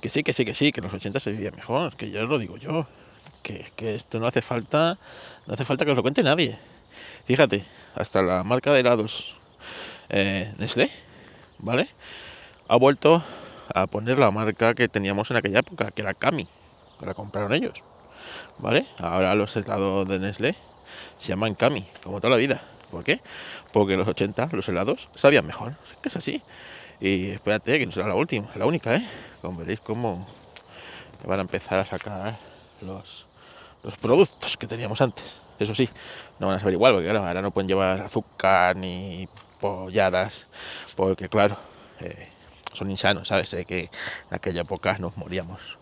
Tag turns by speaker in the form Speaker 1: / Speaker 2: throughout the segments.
Speaker 1: Que sí, que sí, que sí, que en los 80 se vivía mejor, que ya lo digo yo. Que, que esto no hace falta, no hace falta que os lo cuente nadie. Fíjate, hasta la marca de helados eh, Nestlé, ¿vale? Ha vuelto a poner la marca que teníamos en aquella época, que era Kami, que la compraron ellos, ¿vale? Ahora los helados de Nestlé se llaman Kami, como toda la vida. ¿Por qué? Porque en los 80 los helados sabían mejor, que es así. Y espérate, que no será la última, la única, ¿eh? Como veréis cómo van a empezar a sacar los, los productos que teníamos antes. Eso sí, no van a saber igual, porque ahora no pueden llevar azúcar ni polladas, porque claro, eh, son insanos, ¿sabes? que en aquella época nos moríamos,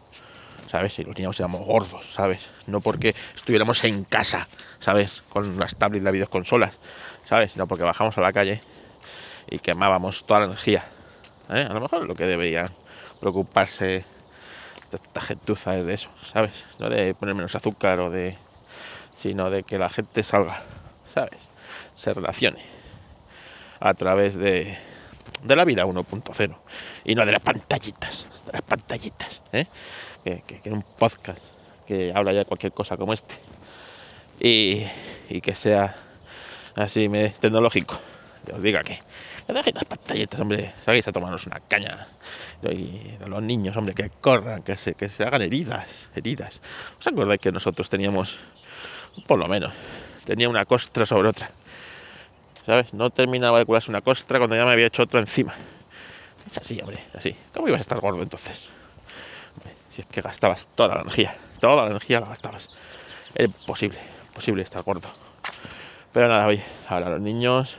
Speaker 1: ¿sabes? Y los niños éramos gordos, ¿sabes? No porque estuviéramos en casa, ¿sabes? Con las tablets, las videoconsolas, ¿sabes? Sino porque bajamos a la calle y quemábamos toda la energía. ¿eh? A lo mejor lo que deberían preocuparse esta gentuza de eso, ¿sabes? No de poner menos azúcar o de. sino de que la gente salga, ¿sabes? Se relacione a través de, de la vida 1.0 y no de las pantallitas, de las pantallitas, ¿eh? que, que, un podcast que habla ya de cualquier cosa como este y, y que sea así tecnológico, os diga que, dejen las pantallitas, hombre, salgáis a tomarnos una caña a los niños, hombre, que corran, que se, que se hagan heridas, heridas. ¿Os acordáis que nosotros teníamos, por lo menos, tenía una costra sobre otra? ¿sabes? No terminaba de curarse una costra cuando ya me había hecho otra encima. Es así, hombre, así. ¿Cómo ibas a estar gordo entonces? si es que gastabas toda la energía, toda la energía la gastabas. Es imposible, imposible estar gordo. Pero nada, oye, ahora los niños,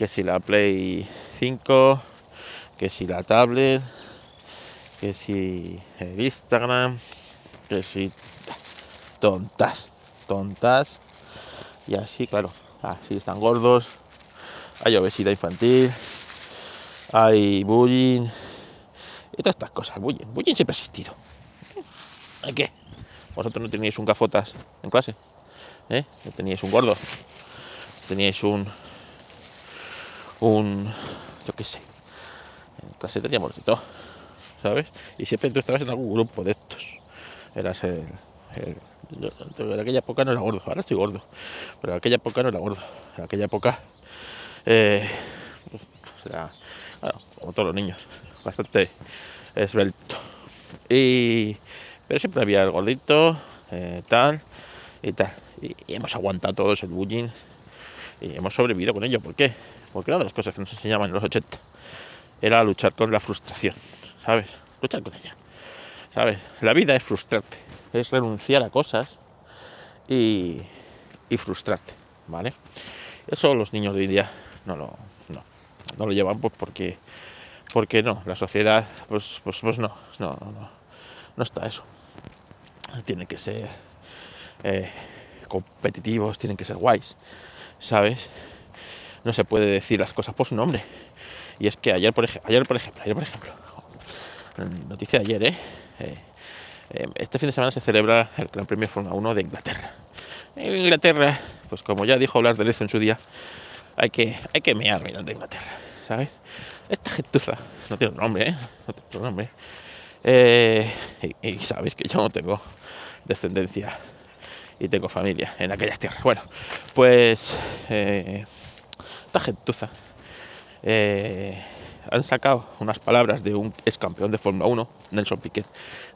Speaker 1: que si la Play 5, que si la tablet, que si el Instagram, que si tontas, tontas. Y así, claro, así están gordos, hay obesidad infantil, hay bullying y todas estas cosas. Bullying, bullying siempre ha existido. ¿Hay qué? Vosotros no teníais un gafotas en clase, ¿eh? No teníais un gordo, teníais un, un, yo qué sé. En clase teníamos de todo, ¿sabes? Y siempre tú estabas en algún grupo de estos. Eras el, el en aquella época no era gordo, ahora estoy gordo, pero en aquella época no era gordo, en aquella época eh, como todos los niños, bastante esbelto. Y, pero siempre había el gordito, eh, tal y tal. Y, hemos aguantado todo ese bullying y hemos sobrevivido con ello. ¿Por qué? Porque una de las cosas que nos enseñaban en los 80 era luchar con la frustración, ¿sabes? Luchar con ella, ¿sabes? La vida es frustrarte, es renunciar a cosas y, y frustrarte, ¿vale? Eso los niños de hoy día no lo, no, no lo llevan pues porque, porque no, la sociedad pues, pues, pues no, no, no, no está eso. Tienen que ser eh, competitivos, tienen que ser guays, ¿sabes? No se puede decir las cosas por su nombre. Y es que ayer, por, ayer, por ejemplo, ayer, por ejemplo, noticia de ayer, ¿eh? ¿eh? este fin de semana se celebra el Gran Premio Fórmula 1 de Inglaterra. En Inglaterra, pues como ya dijo hablar de eso en su día, hay que, hay que mear de Inglaterra, ¿sabes? Esta gentuza, no tiene nombre, ¿eh? No tiene un nombre. Eh, y, sabéis que yo no tengo descendencia y tengo familia en aquellas tierras. Bueno, pues eh, esta gentuza eh, han sacado unas palabras de un ex campeón de Fórmula 1, Nelson Piquet.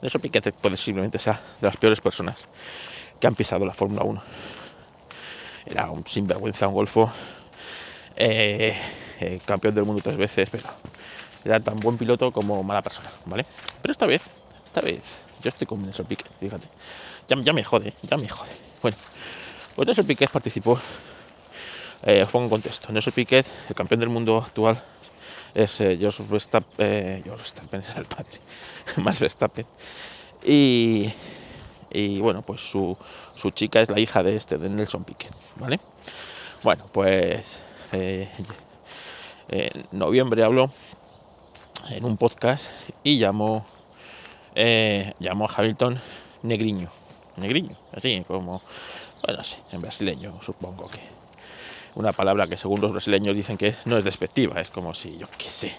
Speaker 1: Nelson Piquet posiblemente sea de las peores personas que han pisado la Fórmula 1. Era un sinvergüenza, un golfo eh, eh, campeón del mundo tres veces, pero era tan buen piloto como mala persona, ¿vale? Pero esta vez, esta vez, yo estoy con Nelson Piquet, fíjate. Ya, ya me jode, ya me jode. Bueno, pues Nelson Piquet participó, eh, os pongo en contexto. Nelson Piquet, el campeón del mundo actual, es eh, Verstappen, George Verstappen es el padre, más Verstappen. Y, y bueno, pues su, su chica es la hija de este, de Nelson Piquet, ¿vale? Bueno, pues eh, en noviembre habló en un podcast y llamó, eh, llamó a Hamilton negriño. Negriño, así como, bueno, sí, en brasileño supongo que. Una palabra que según los brasileños dicen que no es despectiva, es como si, yo qué sé,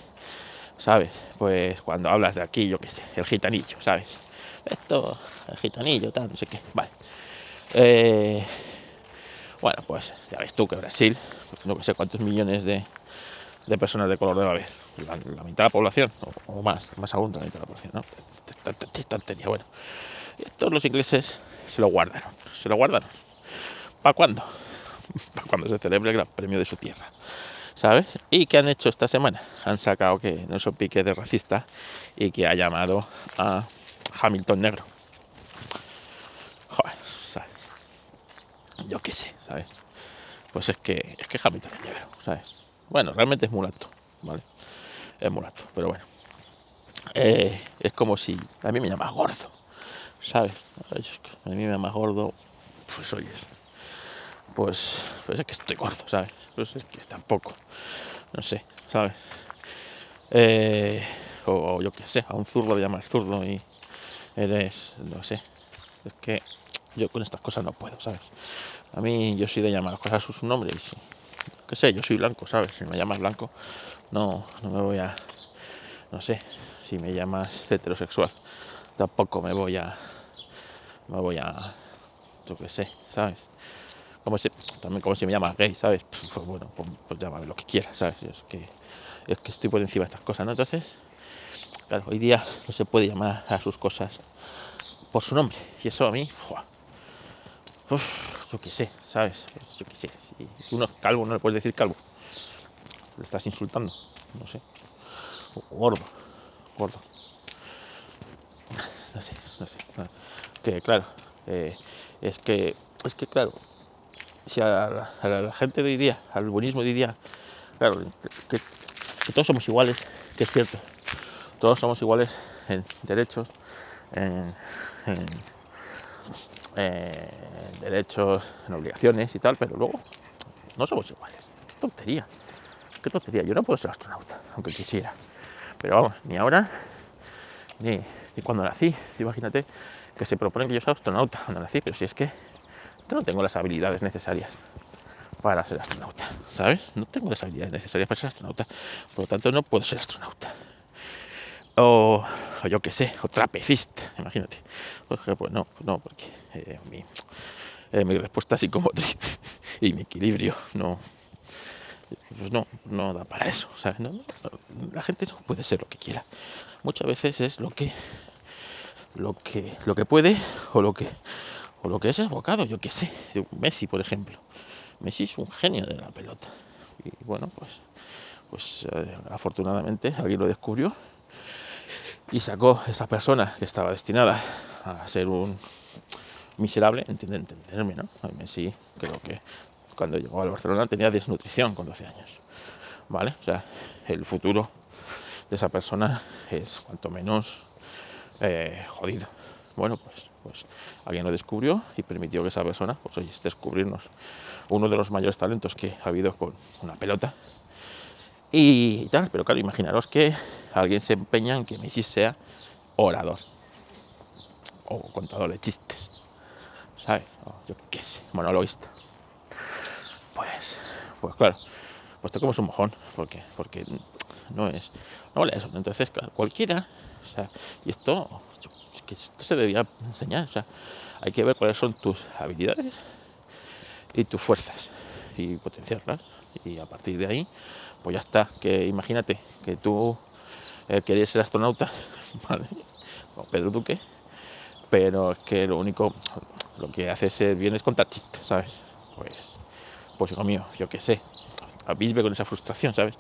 Speaker 1: ¿sabes? Pues cuando hablas de aquí, yo qué sé, el gitanillo, ¿sabes? Esto, el gitanillo, tal, no sé qué, vale. Eh, bueno, pues ya ves tú que Brasil, no sé cuántos millones de, personas de color debe haber, la, mitad de la población, o, más, más aún de la mitad de la población, ¿no? Tontería, bueno. todos los ingleses se lo guardaron, se lo guardaron. ¿Para cuándo? Cuando se celebre el gran premio de su tierra. ¿Sabes? ¿Y qué han hecho esta semana? Han sacado que no son pique de racista y que ha llamado a Hamilton negro. Joder, ¿sabes? Yo qué sé, ¿sabes? Pues es que, es que Hamilton negro, ¿sabes? Bueno, realmente es mulato, ¿vale? Es mulato, pero bueno. Eh, es como si a mí me llamas gordo, ¿sabes? A mí me llamas gordo, pues oye, pues, pues es que estoy gordo, ¿sabes? Pues es que tampoco, no sé, ¿sabes? Eh, o, yo qué sé, a un zurdo le llamas zurdo y eres, no sé, es que yo con estas cosas no puedo, ¿sabes? A mí yo soy de llamar las cosas a sus nombres y qué sé, yo soy blanco, ¿sabes? Si me llamas blanco, no, no me voy a, no sé, si me llamas heterosexual, tampoco me voy a, me voy a, yo qué sé, ¿sabes? También como si me llamas gay, ¿sabes? Pues bueno, pues, pues, llámame lo que quieras, ¿sabes? Es que, es que estoy por encima de estas cosas, ¿no? Entonces, claro, hoy día no se puede llamar a sus cosas por su nombre. Y eso a mí. Uf, yo qué sé, ¿sabes? Yo qué sé. Si uno es calvo, no le puedes decir calvo. Le estás insultando, no sé. gordo gordo. No sé, no sé. Que claro, eh, es que, es que claro, si a la, gente de hoy día, al buenismo de hoy día, claro, que, todos somos iguales, que es cierto, todos somos iguales en derechos, en, derechos, en obligaciones y tal, pero luego no somos iguales. Qué tontería, qué tontería. Yo no puedo ser astronauta, aunque quisiera. Pero vamos, ni ahora, ni, cuando nací. Imagínate que se proponen que yo sea astronauta cuando nací, pero si es que no tengo las habilidades necesarias para ser astronauta, ¿sabes? No tengo las habilidades necesarias para ser astronauta, por lo tanto no puedo ser astronauta. O, yo qué sé, o trapecista, imagínate. Pues, pues no, no, porque eh, mi, eh, mi respuesta psicomotriz y mi equilibrio no, pues no, no da para eso. la gente no puede ser lo que quiera. Muchas veces es lo que, lo que, lo que puede o lo que, o lo que es evocado. Yo qué sé. Messi, por ejemplo. Messi es un genio de la pelota. Y bueno, pues, pues eh, afortunadamente alguien lo descubrió y sacó esa persona que estaba destinada a ser un miserable, entenderme, ¿no? Messi creo que cuando llegó al Barcelona tenía desnutrición con 12 años. ¿Vale? O sea, el futuro de esa persona es cuanto menos eh, jodido. Bueno, pues, pues alguien lo descubrió y permitió que esa persona, pues oye, descubrirnos uno de los mayores talentos que ha habido con una pelota. Y, tal, pero claro, imaginaros que alguien se empeña en que Messi sea orador o contador de chistes, ¿sabes? yo qué sé, monologuista pues, pues claro, pues te comes un mojón, porque, porque no es, no vale eso. Entonces, claro, cualquiera, o sea, y esto, que esto se debía enseñar, o sea, hay que ver cuáles son tus habilidades y tus fuerzas y potenciarlas. Y a partir de ahí, pues ya está. Que imagínate que tú eh, querías ser astronauta, ¿vale? Como Pedro Duque, pero es que lo único, lo que hace ser bien es contar chistes, ¿sabes? Pues pues hijo mío, yo qué sé, vive con esa frustración, ¿sabes?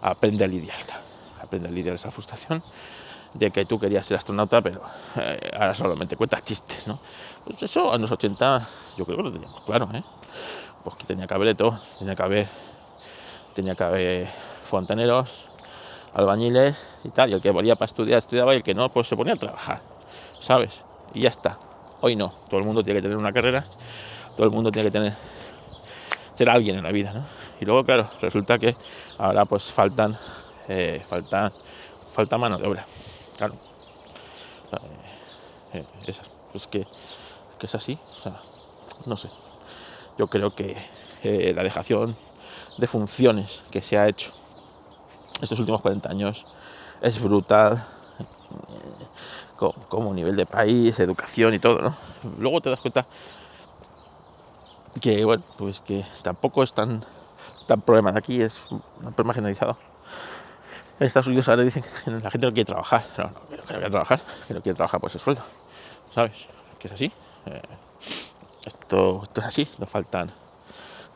Speaker 1: Aprende a lidiarla, aprende a lidiar esa frustración de que tú querías ser astronauta, pero eh, ahora solamente cuentas chistes, ¿no? Pues eso a los 80 yo creo que lo teníamos claro, ¿eh? Pues que tenía que haber de todo, tenía que haber, tenía que haber fontaneros, albañiles y tal, y el que volía para estudiar, estudiaba, y el que no, pues se ponía a trabajar, ¿sabes? Y ya está. Hoy no, todo el mundo tiene que tener una carrera, todo el mundo tiene que tener ser alguien en la vida, ¿no? Y luego, claro, resulta que ahora pues faltan, eh, falta, falta mano de obra, claro. Eh, pues que, que, es así, o sea, no sé. Yo creo que eh, la dejación de funciones que se ha hecho estos últimos 40 años es brutal eh, como, nivel de país, educación y todo, ¿no? Luego te das cuenta que, bueno, pues que tampoco es tan, tan problema. Aquí es un problema generalizado. En Estados Unidos ahora dicen que la gente no quiere trabajar. No, no, que no quiere trabajar, que no quiere trabajar por ese sueldo. ¿Sabes? Que es así. Eh, esto, esto, es así. Nos faltan,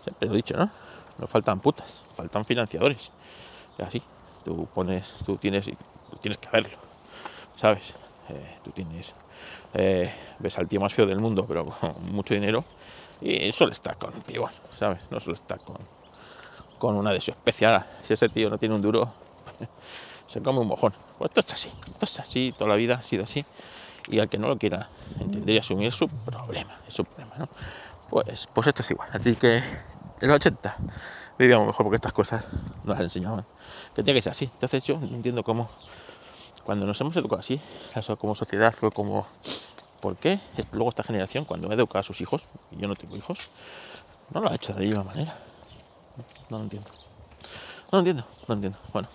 Speaker 1: siempre lo he dicho, ¿no? Nos faltan putas, faltan financiadores. Es así. Tú pones, tú tienes, tienes que verlo. ¿Sabes? Eh, tú tienes, eh, ves al tío más feo del mundo, pero con mucho dinero. Y suele estar con pibón, ¿sabes? No suele estar con, con una de su especie. si ese tío no tiene un duro, se come un mojón. Pues esto es así, esto es así, toda la vida ha sido así. Y al que no lo quiera entender y asumir es su problema, su problema, ¿no? Pues, pues esto es igual. Así que en los 80 vivíamos mejor porque estas cosas nos las enseñaban. Que tiene que ser así. Entonces yo no entiendo cómo, cuando nos hemos educado así, como sociedad, fue como, ¿por qué? Luego esta generación, cuando ha educado a sus hijos, y yo no tengo hijos, no lo ha hecho de la misma manera. No lo entiendo. No lo entiendo, no lo entiendo. Bueno,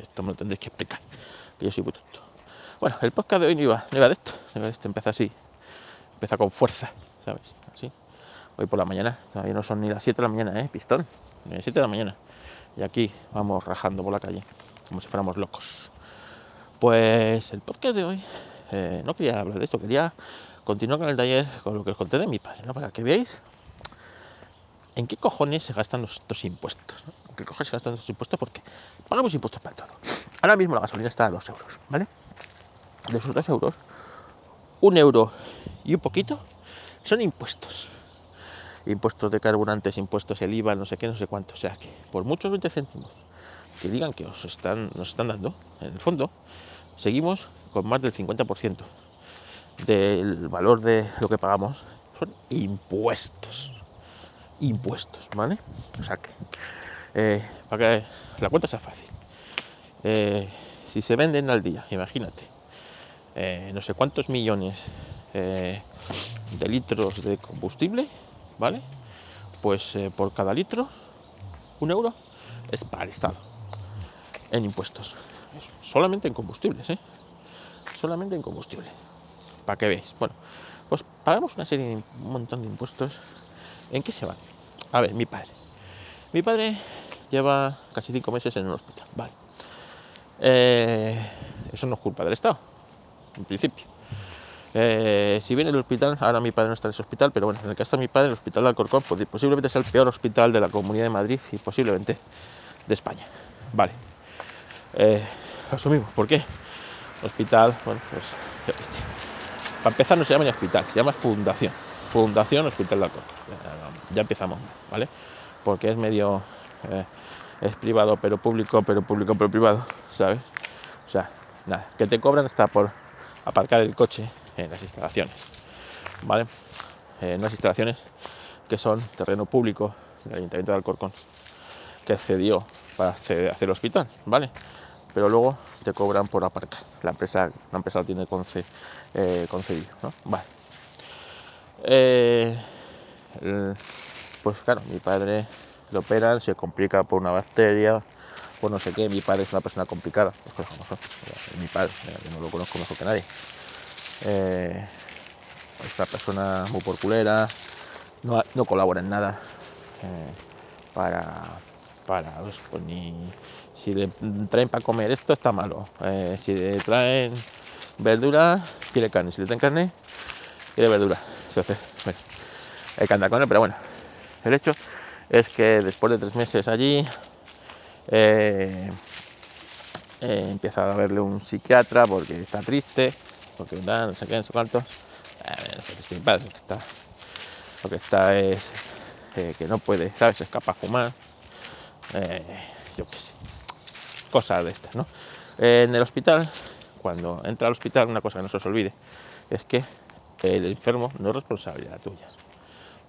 Speaker 1: esto me lo tendréis que explicar, que yo soy muy. Bueno, el podcast de hoy no iba, no iba de esto, no iba de esto, empieza así, empieza con fuerza, ¿sabes? Así. Hoy por la mañana, todavía no son ni las 7 de la mañana, ¿eh? Pistón, ni las 7 de la mañana. Y aquí vamos rajando por la calle, como si fuéramos locos. Pues el podcast de hoy, eh, no quería hablar de esto, quería continuar con el taller, con lo que os conté de mi padre, ¿no? Para que veáis en qué cojones se gastan los, estos impuestos. ¿En qué cojones se gastan estos impuestos? Porque pagamos impuestos para todo. Ahora mismo la gasolina está a 2 euros, ¿vale? De esos 2 euros, un euro y un poquito son impuestos. Impuestos de carburantes, impuestos el IVA, no sé qué, no sé cuánto. O sea que por muchos 20 céntimos que digan que os están, nos están dando, en el fondo, seguimos con más del 50% del valor de lo que pagamos. Son impuestos impuestos, ¿vale? O sea que, eh, para que la cuenta sea fácil, eh, si se venden al día, imagínate, eh, no sé cuántos millones de litros de combustible, ¿vale? Pues por cada litro, un euro es para el Estado en impuestos. Solamente en combustibles, ¿eh? Solamente en combustible. Para que veáis. Bueno, pues pagamos una serie de un montón de impuestos. ¿En qué se van? A ver, mi padre. Mi padre lleva casi cinco meses en un hospital. Vale. Eh, eso no es culpa del Estado, en principio. Eh, si viene del hospital, ahora mi padre no está en ese hospital, pero bueno, en el caso de mi padre, el hospital de Alcorcón posiblemente sea el peor hospital de la Comunidad de Madrid y posiblemente de España. Vale. Eh, asumimos. ¿Por qué? Hospital, bueno, pues para empezar no se llama ni hospital, se llama fundación. Fundación Hospital de Alcorcón. Ya empezamos, ¿vale? Porque es medio, eh, es privado pero público, pero público pero privado, ¿sabes? O sea, nada, que te cobran hasta por aparcar el coche en las instalaciones, ¿vale? En unas instalaciones que son terreno público del Ayuntamiento de Alcorcón, que cedió para hacer el hospital, ¿vale? Pero luego te cobran por aparcar. La empresa, la empresa lo tiene eh, concedido, ¿no? Vale. Eh, pues claro, mi padre lo operan, se complica por una bacteria, por no sé qué. Mi padre es una persona complicada, Mi padre, yo no lo conozco mejor que nadie. Eh, es una persona muy porculera, no, no colabora en nada eh, para, para pues, pues, ni si le traen para comer esto está malo. Eh, si le traen verdura, quiere carne. Si le traen carne, quiere verdura. Entonces, bueno, hay que andar con él, pero bueno, el hecho es que después de tres meses allí eh, eh, empieza a verle un psiquiatra porque está triste, porque no sé qué, no sé cuántos. Eh, no sé qué lo que está, lo que está es que no puede, ¿sabes? Es capaz fumar. yo qué sé, cosas de estas, ¿no? en el hospital, cuando entra al hospital, una cosa que no se os olvide es que el enfermo no es responsabilidad tuya.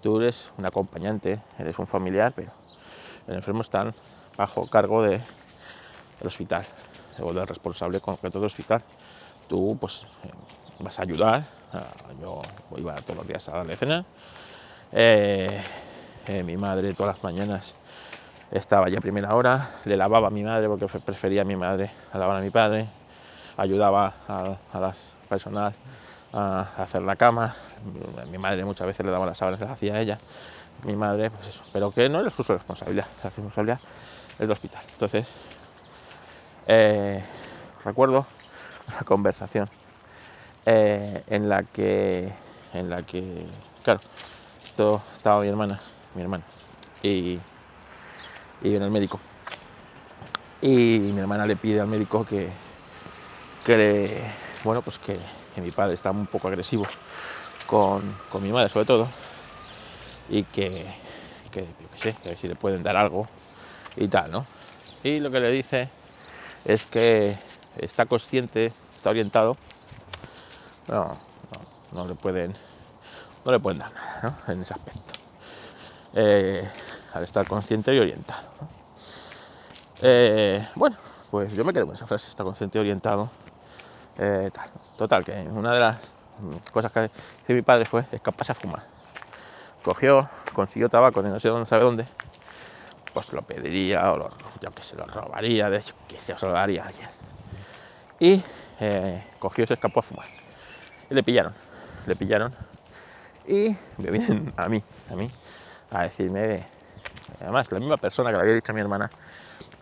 Speaker 1: Tú eres un acompañante, eres un familiar, pero el enfermo está bajo cargo del hospital o del responsable concreto del hospital. Tú pues vas a ayudar, yo iba todos los días a darle cena, eh, eh, mi madre todas las mañanas estaba ya a primera hora, le lavaba a mi madre porque prefería a mi madre a lavar a mi padre, ayudaba a, las personas a hacer la cama, mi madre muchas veces le daba las sábanas, las hacía ella, mi madre, pues eso, pero que no era su responsabilidad, la responsabilidad del hospital. Entonces, eh, recuerdo una conversación eh, en la que, en la que, claro, esto estaba mi hermana, mi hermana, y y en el médico. Y mi hermana le pide al médico que, que bueno, pues que, mi padre está un poco agresivo con, mi madre sobre todo y que, que, sé, que si le pueden dar algo y tal, ¿no? Y lo que le dice es que está consciente, está orientado, no, no, le pueden no le pueden dar nada ¿no? en ese aspecto. Eh, al estar consciente y orientado. Eh, bueno, pues yo me quedo con esa frase, está consciente y orientado. Eh, Total, que una de las cosas que hizo mi padre fue escaparse a fumar. Cogió, consiguió tabaco de no sé dónde, sabe dónde, pues lo pediría o lo, yo que se lo robaría, de hecho, que se lo robaría a alguien. Y eh, cogió y se escapó a fumar. Y le pillaron, le pillaron. Y me vienen a mí, a mí, a decirme, además la misma persona que le había dicho a mi hermana,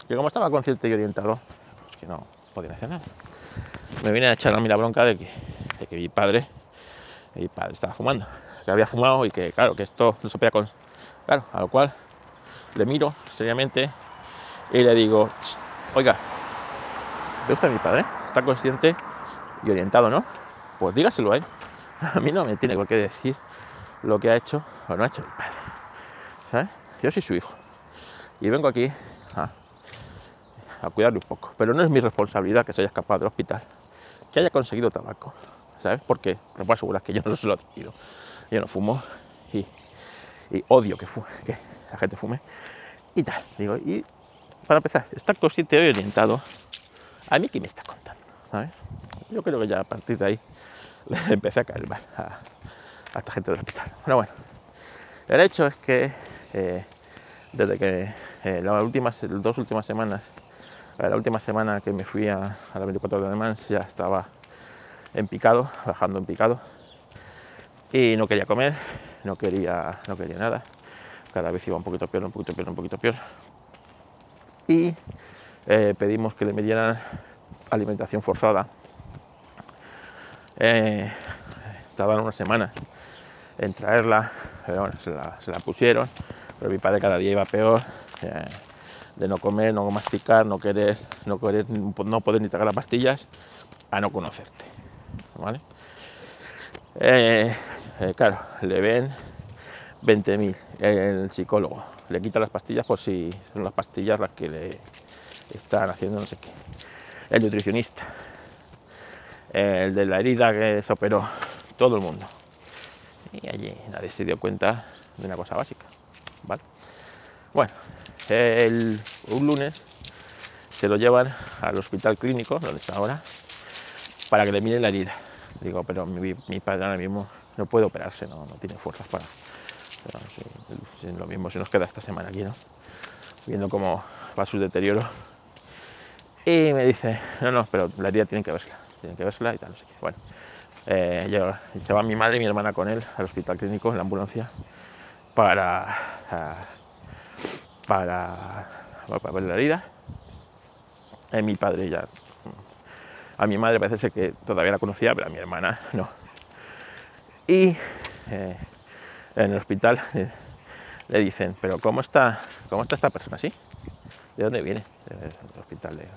Speaker 1: que como estaba consciente y orientado, que no podía hacer nada. Me viene a echar a mí la bronca de que, que mi padre, mi padre estaba fumando, que había fumado y que claro, que esto no se podía con... Claro, a lo cual le miro seriamente y le digo, oiga, ¿ve usted a mi padre? Está consciente y orientado, ¿no? Pues dígaselo a él. A mí no me tiene por qué decir lo que ha hecho o no ha hecho mi padre. ¿Sabes? Yo soy su hijo y vengo aquí a, a cuidarle un poco. Pero no es mi responsabilidad que se haya escapado del hospital, que haya conseguido tabaco. ¿Sabes? Porque te puedo asegurar que yo no se lo he adquirido. Yo no fumo y, odio que, la gente fume y tal. Digo, y para empezar, estar consciente y orientado, a mí que me está contando, ¿sabes? Yo creo que ya a partir de ahí le empecé a caer mal a, esta gente del hospital. Pero bueno, el hecho es que eh, desde que eh, las últimas, dos últimas semanas, la última semana que me fui a, a la 24 de Mans ya estaba en picado, bajando en picado, y no quería comer, no quería, no quería nada, cada vez iba un poquito peor, un poquito peor, un poquito peor, y pedimos que le dieran alimentación forzada. Eh, tardaron una semana en traerla, pero bueno, se la, pusieron, pero mi padre cada día iba peor, eh, de no comer, no masticar, no querer, no querer, no poder ni tragar las pastillas, a no conocerte, ¿vale? Eh, eh, claro, le ven 20.000 el psicólogo, le quita las pastillas por si son las pastillas las que le están haciendo no sé qué. El nutricionista, el de la herida que se operó, todo el mundo y allí nadie se dio cuenta de una cosa básica. ¿vale? Bueno, el, un lunes se lo llevan al hospital clínico, donde está ahora, para que le miren la herida. Digo, pero mi, padre ahora mismo no puede operarse, no, no tiene fuerzas para. lo mismo se nos queda esta semana aquí, ¿no? Viendo cómo va su deterioro. Y me dice, no, no, pero la herida tienen que verla, tienen que verla y tal, no sé. Bueno, eh, mi madre y mi hermana con él al hospital clínico en la ambulancia para, para, para ver la herida. Eh, mi padre ya, a mi madre parece ser que todavía la conocía, pero a mi hermana no. Y eh, en el hospital le dicen, pero ¿cómo está, cómo está esta persona así? ¿De dónde viene? Del hospital de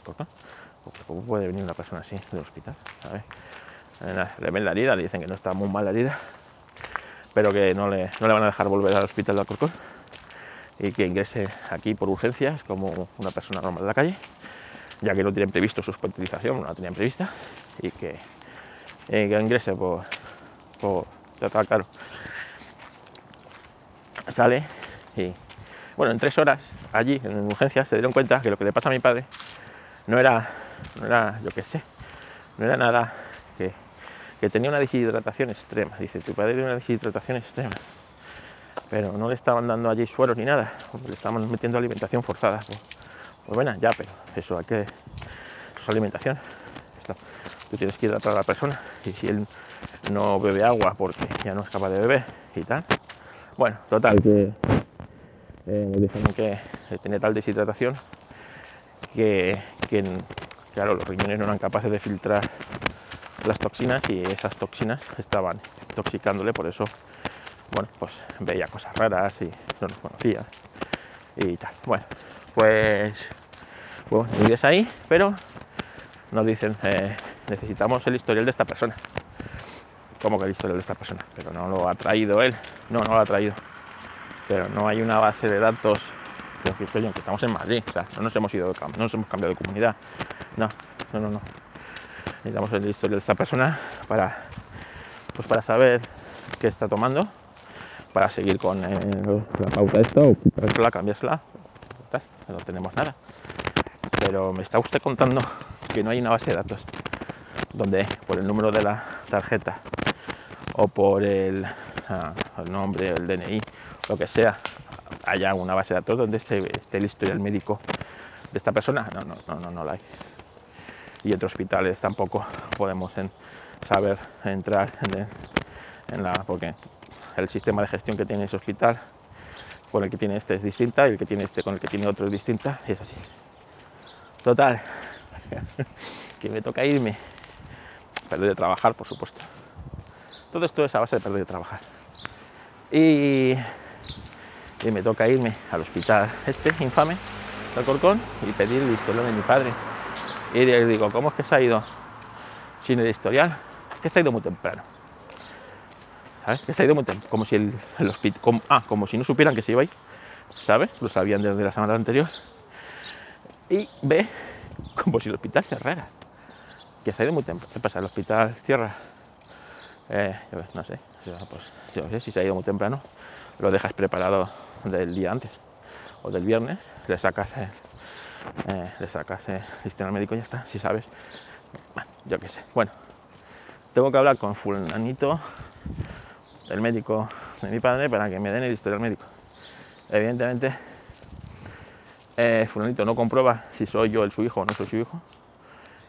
Speaker 1: ¿Cómo puede venir una persona así del hospital? le ven la herida, le dicen que no está muy mal la herida, pero que no le, no le van a dejar volver al hospital de Alcorcón y que ingrese aquí por urgencias como una persona normal de la calle, ya que no tienen previsto su hospitalización, no la tenían prevista, y que, que ingrese por, por está claro. Sale y, bueno, en tres horas allí en urgencias se dieron cuenta que lo que le pasa a mi padre no era, no era yo qué sé, no era nada que, tenía una deshidratación extrema. Dice, tu padre tiene una deshidratación extrema. Pero no le estaban dando allí suelos ni nada, le estaban metiendo alimentación forzada. Pues, pues bueno, ya, pero eso hay que. Eso es alimentación. Tú tienes que hidratar a la persona y si él no bebe agua porque ya no es capaz de beber y tal. Bueno, total, que eh, que tenía tal deshidratación que, que, claro, los riñones no eran capaces de filtrar las toxinas y esas toxinas estaban intoxicándole, por eso, bueno, pues veía cosas raras y no los conocía y tal. Bueno, pues, bueno, vives ahí, pero nos dicen, eh, necesitamos el historial de esta persona. ¿Cómo que el historial de esta persona? Pero no lo ha traído él. No, no lo ha traído. Pero no hay una base de datos. que estamos en Madrid, o sea, no nos hemos ido, no nos hemos cambiado de comunidad. No, no, no, no. Necesitamos el historial de esta persona para, pues para saber qué está tomando, para seguir con eh, la pauta esta o la cambiársela. No tenemos nada. Pero me está usted contando que no hay una base de datos donde por el número de la tarjeta o por el, ah, el nombre, el DNI, lo que sea, haya una base de datos donde esté, esté el historial médico de esta persona. No, no, no, no, no la hay. Y entre hospitales tampoco podemos saber entrar en, la. porque el sistema de gestión que tiene ese hospital con el que tiene este es distinta y el que tiene este con el que tiene otro es distinta y es así. Total, que me toca irme, perder de trabajar, por supuesto. Todo esto es a base de perder de trabajar. Y, y me toca irme al hospital este infame de Corcón y pedir el historial de mi padre. Y le digo, ¿cómo es que se ha ido sin el historial? Que se ha ido muy temprano. Que se ha ido muy temprano. Como si el, hospital. Como, ah, como si no supieran que se iba ahí. ¿Sabes? Lo sabían desde la semana anterior y ve como si el hospital cerrara. Que se ha ido muy temprano. ¿Qué pasa? El hospital cierra. Eh, no sé. Pues, yo sé si se ha ido muy temprano. Lo dejas preparado del día antes o del viernes. Le sacas, eh, eh, le sacas el sistema médico y ya está. Si sabes. Bueno, yo qué sé. Bueno, tengo que hablar con fulanito, el médico de mi padre, para que me den el historial médico. Evidentemente eh, fulanito no comprueba si soy yo el su hijo o no soy su hijo,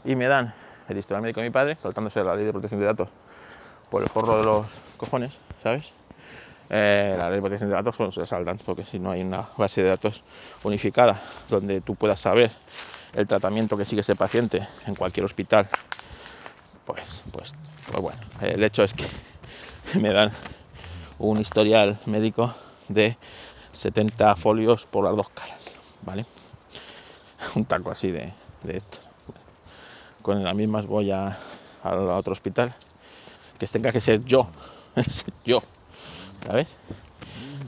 Speaker 1: y me dan el historial médico de mi padre, saltándose la ley de protección de datos por el forro de los cojones, ¿sabes? Eh, la ley de protección de datos se saltan, porque si no hay una base de datos unificada donde tú puedas saber el tratamiento que sigue ese paciente en cualquier hospital, pues, pues, pues bueno, el hecho es que me dan un historial médico de 70 folios por las dos caras. ¿vale? Un taco así de, esto. Con las mismas voy a, a otro hospital. Que tenga que ser yo, yo, ¿sabes?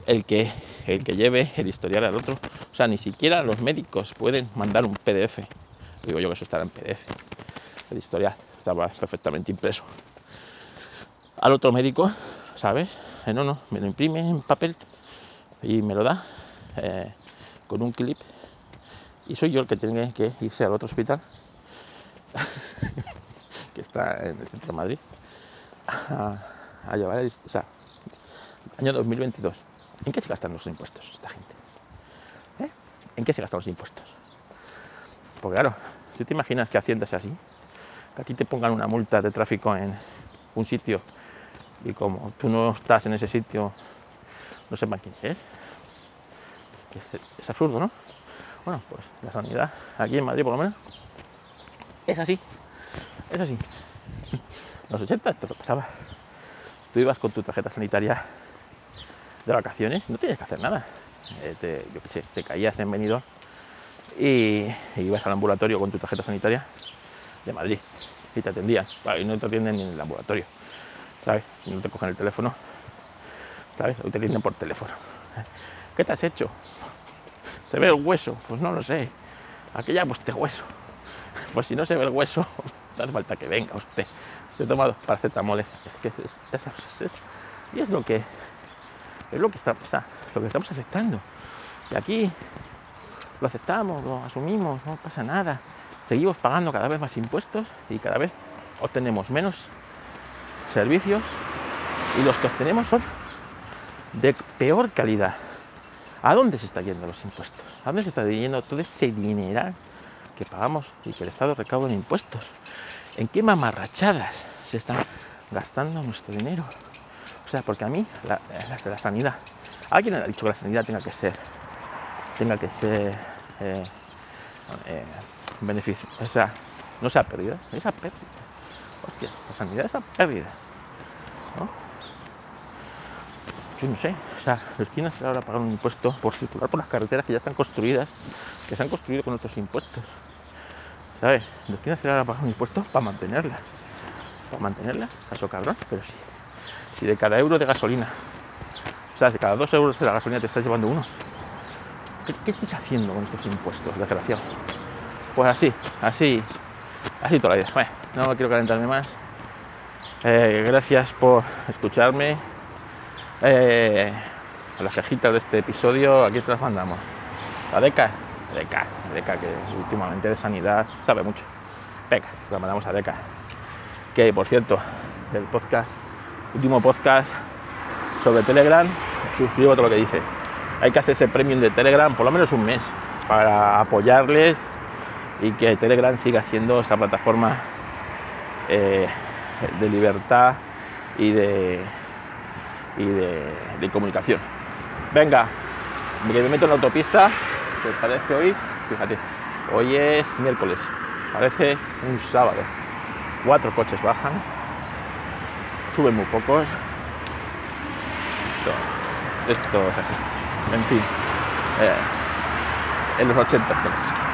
Speaker 1: El que, el que lleve el historial al otro. O sea, ni siquiera los médicos pueden mandar un PDF. Digo yo que eso estará en PDF. El historial estaba perfectamente impreso. Al otro médico, ¿sabes? Eh, no, no, me lo imprime en papel y me lo da. Eh, con un clip y soy yo el que tiene que irse al otro hospital que está en el centro de Madrid a, llevar el, o sea, año 2022 ¿en qué se gastan los impuestos esta gente? ¿Eh? ¿en qué se gastan los impuestos? porque claro, si te imaginas que Hacienda sea así que a ti te pongan una multa de tráfico en un sitio y como tú no estás en ese sitio no sepan quién es es, absurdo, ¿no? Bueno, pues la sanidad aquí en Madrid por lo menos es así, es así. En los 80 esto pasaba. Tú ibas con tu tarjeta sanitaria de vacaciones, no tienes que hacer nada. Eh, yo qué sé, te caías en venido y, ibas al ambulatorio con tu tarjeta sanitaria de Madrid y te atendían. y no te atienden ni en el ambulatorio, ¿sabes? No te cogen el teléfono, ¿sabes? Hoy te por teléfono. ¿Qué te has hecho? ¿Se ve el hueso? Pues no lo sé. Aquí ya pues este hueso. Pues si no se ve el hueso, no hace falta que venga usted. Se ha tomado paracetamol. Es que es, y es lo que es lo que está, lo que estamos aceptando. Y aquí lo aceptamos, lo asumimos, no pasa nada. Seguimos pagando cada vez más impuestos y cada vez obtenemos menos servicios y los que obtenemos son de peor calidad. ¿A dónde se están yendo los impuestos? ¿A dónde se está yendo todo ese dinero que pagamos y que el Estado recauda en impuestos? ¿En qué mamarrachadas se está gastando nuestro dinero? O sea, porque a mí, la, sanidad, alguien ha dicho que la sanidad tenga que ser, tenga que ser eh, eh, beneficio, o sea, no sea pérdida, esa pérdida. Hostias, la sanidad es esa pérdida. Yo no sé, o sea, los quieren hacer ahora pagar un impuesto por circular por las carreteras que ya están construidas, que se han construido con otros impuestos. ¿Sabes? Los quieren hacer ahora pagar un impuesto para mantenerlas. Para mantenerlas, caso cabrón, pero sí. Si de cada euro de gasolina, o sea, de cada dos euros de la gasolina te estás llevando uno, ¿qué, qué estás haciendo con estos impuestos, desgraciado? Pues así, así, así toda la vida. Bueno, no quiero calentarme más. Eh, gracias por escucharme. Eh, las cajitas de este episodio, aquí se las mandamos. La DECA, DECA, DECA, que últimamente de sanidad sabe mucho. Venga, se la mandamos a DECA. Que por cierto, el podcast, último podcast sobre Telegram, suscribo a todo lo que dice. Hay que hacerse premium de Telegram por lo menos un mes para apoyarles y que Telegram siga siendo esa plataforma eh, de libertad y de, y de, comunicación. Venga, me meto en la autopista, que parece hoy, fíjate, hoy es miércoles, parece un sábado. Cuatro coches bajan, suben muy pocos. Esto, es así. En fin, eh, en los 80 esto